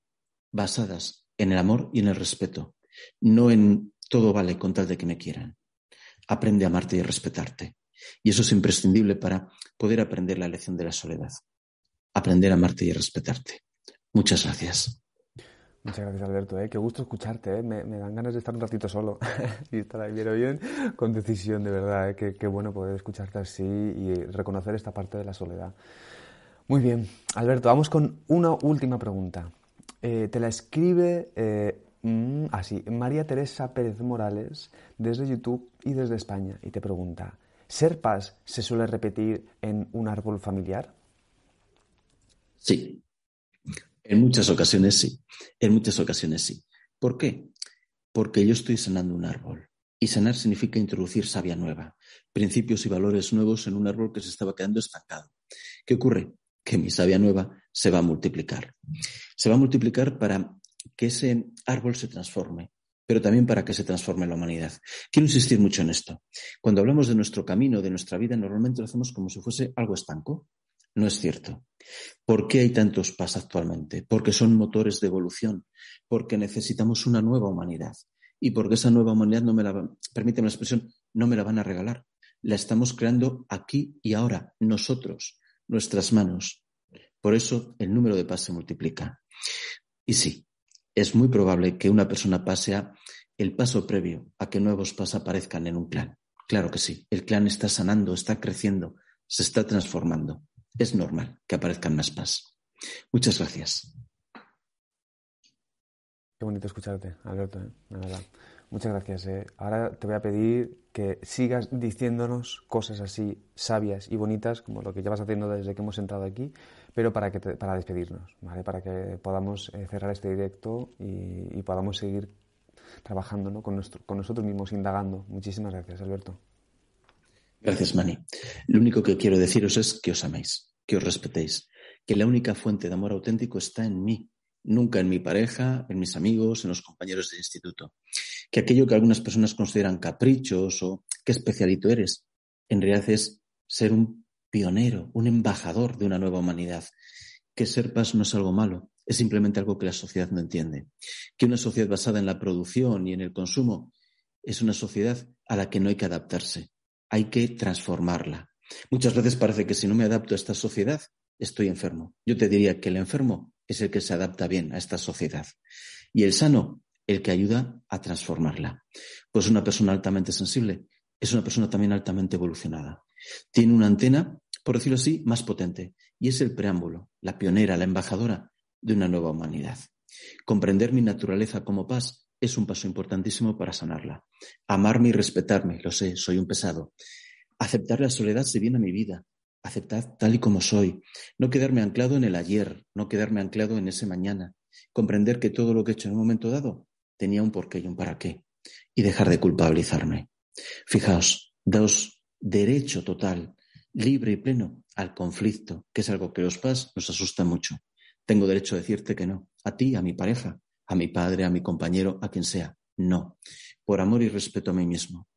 basadas en el amor y en el respeto, no en todo vale con tal de que me quieran. Aprende a amarte y a respetarte. Y eso es imprescindible para poder aprender la lección de la soledad. Aprender a amarte y a respetarte. Muchas gracias. Muchas gracias, Alberto. ¿eh? Qué gusto escucharte. ¿eh? Me, dan ganas de estar un ratito solo y estar ahí bien bien con decisión, de verdad. ¿eh? Qué, bueno poder escucharte así y reconocer esta parte de la soledad. Muy bien, Alberto, vamos con una última pregunta. Te la escribe mm, así, María Teresa Pérez Morales desde YouTube y desde España y te pregunta, ¿ser paz se suele repetir en un árbol familiar? Sí, en muchas ocasiones sí, en muchas ocasiones sí. ¿Por qué? Porque yo estoy sanando un árbol. Y sanar significa introducir savia nueva, principios y valores nuevos en un árbol que se estaba quedando estancado. ¿Qué ocurre? Que mi savia nueva se va a multiplicar. Se va a multiplicar para que ese árbol se transforme, pero también para que se transforme la humanidad. Quiero insistir mucho en esto. Cuando hablamos de nuestro camino, de nuestra vida, normalmente lo hacemos como si fuese algo estanco. No es cierto. ¿Por qué hay tantos PAS actualmente? Porque son motores de evolución, porque necesitamos una nueva humanidad y porque esa nueva humanidad no me la, permíteme la expresión, no me la van a regalar. La estamos creando aquí y ahora, nosotros, nuestras manos. Por eso el número de PAS se multiplica. Y sí, es muy probable que una persona pase a el paso previo a que nuevos PAS aparezcan en un clan. Claro que sí, el clan está sanando, está creciendo, se está transformando es normal que aparezcan más PAS. Muchas gracias. Qué bonito escucharte, Alberto. ¿eh? Muchas gracias. ¿eh? Ahora te voy a pedir que sigas diciéndonos cosas así sabias y bonitas, como lo que ya vas haciendo desde que hemos entrado aquí, pero para, que para despedirnos, ¿vale? para que podamos eh, cerrar este directo y, podamos seguir trabajando con, con nosotros mismos, indagando. Muchísimas gracias, Alberto. Gracias, Mani. Lo único que quiero deciros es que os améis, que os respetéis, que la única fuente de amor auténtico está en mí, nunca en mi pareja, en mis amigos, en los compañeros de instituto. Que aquello que algunas personas consideran caprichos o qué especialito eres, en realidad es ser un pionero, un embajador de una nueva humanidad. Que ser paz no es algo malo, es simplemente algo que la sociedad no entiende. Que una sociedad basada en la producción y en el consumo es una sociedad a la que no hay que adaptarse hay que transformarla. Muchas veces parece que si no me adapto a esta sociedad, estoy enfermo. Yo te diría que el enfermo es el que se adapta bien a esta sociedad y el sano, el que ayuda a transformarla. Pues una persona altamente sensible es una persona también altamente evolucionada. Tiene una antena, por decirlo así, más potente y es el preámbulo, la pionera, la embajadora de una nueva humanidad. Comprender mi naturaleza como paz es un paso importantísimo para sanarla. Amarme y respetarme, lo sé, soy un pesado. Aceptar la soledad si viene a mi vida, aceptar tal y como soy, no quedarme anclado en el ayer, no quedarme anclado en ese mañana, comprender que todo lo que he hecho en un momento dado tenía un porqué y un para qué, y dejar de culpabilizarme. Fijaos, daos derecho total, libre y pleno al conflicto, que es algo que los PAS nos asusta mucho. Tengo derecho a decirte que no, a ti, a mi pareja, a mi padre, a mi compañero, a quien sea. No. Por amor y respeto a mí mismo,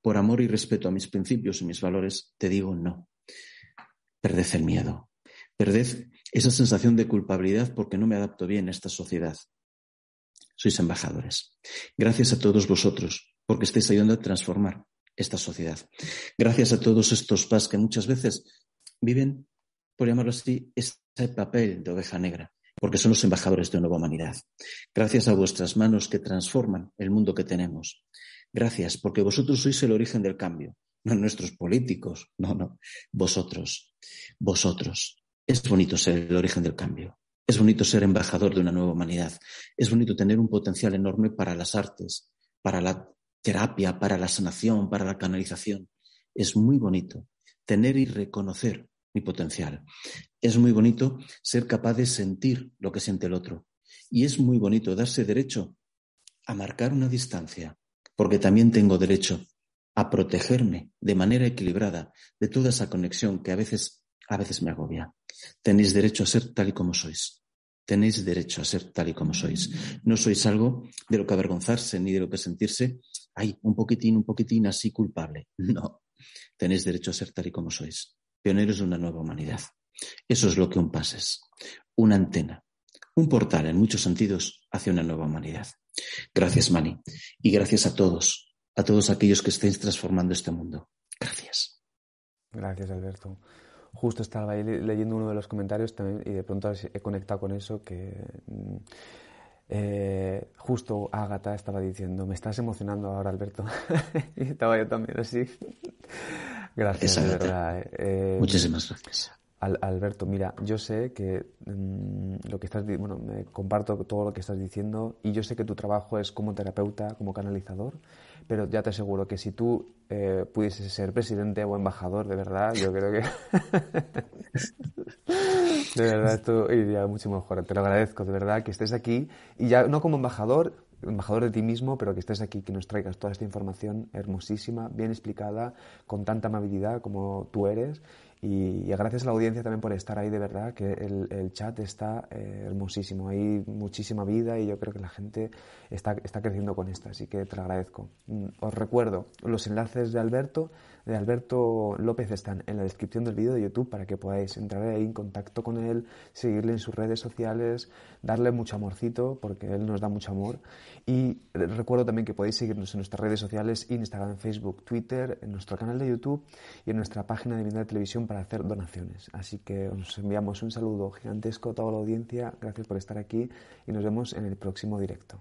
por amor y respeto a mis principios y mis valores, te digo no. Perded el miedo. Perded esa sensación de culpabilidad porque no me adapto bien a esta sociedad. Sois embajadores. Gracias a todos vosotros porque estáis ayudando a transformar esta sociedad. Gracias a todos estos PAS que muchas veces viven, por llamarlo así, ese papel de oveja negra porque son los embajadores de una nueva humanidad. Gracias a vuestras manos que transforman el mundo que tenemos. Gracias, porque vosotros sois el origen del cambio, no nuestros políticos, no, no, vosotros, vosotros. Es bonito ser el origen del cambio. Es bonito ser embajador de una nueva humanidad. Es bonito tener un potencial enorme para las artes, para la terapia, para la sanación, para la canalización. Es muy bonito tener y reconocer mi potencial. Es muy bonito ser capaz de sentir lo que siente el otro. Y es muy bonito darse derecho a marcar una distancia, porque también tengo derecho a protegerme de manera equilibrada de toda esa conexión que a veces, a veces me agobia. Tenéis derecho a ser tal y como sois. Tenéis derecho a ser tal y como sois. No sois algo de lo que avergonzarse ni de lo que sentirse, ay, un poquitín, un poquitín así culpable. No. Tenéis derecho a ser tal y como sois pioneros de una nueva humanidad. Eso es lo que un PAS es, una antena, un portal en muchos sentidos hacia una nueva humanidad. Gracias, Mani, y gracias a todos, a todos aquellos que estéis transformando este mundo. Gracias. Gracias, Alberto. justo estaba ahí leyendo uno de los comentarios también y de pronto he conectado con eso que mm, eh, justo Ágata estaba diciendo, me estás emocionando ahora, Alberto. y estaba yo también así. gracias, de verdad. Eh. Muchísimas gracias. Alberto, mira, yo sé que mm, lo que estás, bueno, me comparto todo lo que estás diciendo y yo sé que tu trabajo es como terapeuta, como canalizador, pero ya te aseguro que si tú eh, pudieses ser presidente o embajador, de verdad, yo creo que de verdad esto iría mucho mejor. Te lo agradezco, de verdad, que estés aquí y ya no como embajador, embajador de ti mismo, pero que estés aquí, que nos traigas toda esta información hermosísima, bien explicada, con tanta amabilidad como tú eres y, gracias a la audiencia también por estar ahí, de verdad, que el, chat está eh, hermosísimo. Hay muchísima vida y yo creo que la gente está, está creciendo con esto, así que te lo agradezco. Mm, os recuerdo los enlaces de Alberto de Alberto López están en la descripción del vídeo de YouTube para que podáis entrar ahí en contacto con él, seguirle en sus redes sociales, darle mucho amorcito porque él nos da mucho amor. Y recuerdo también que podéis seguirnos en nuestras redes sociales, Instagram, Facebook, Twitter, en nuestro canal de YouTube y en nuestra página de de Televisión para hacer donaciones. Así que os enviamos un saludo gigantesco a toda la audiencia. Gracias por estar aquí y nos vemos en el próximo directo.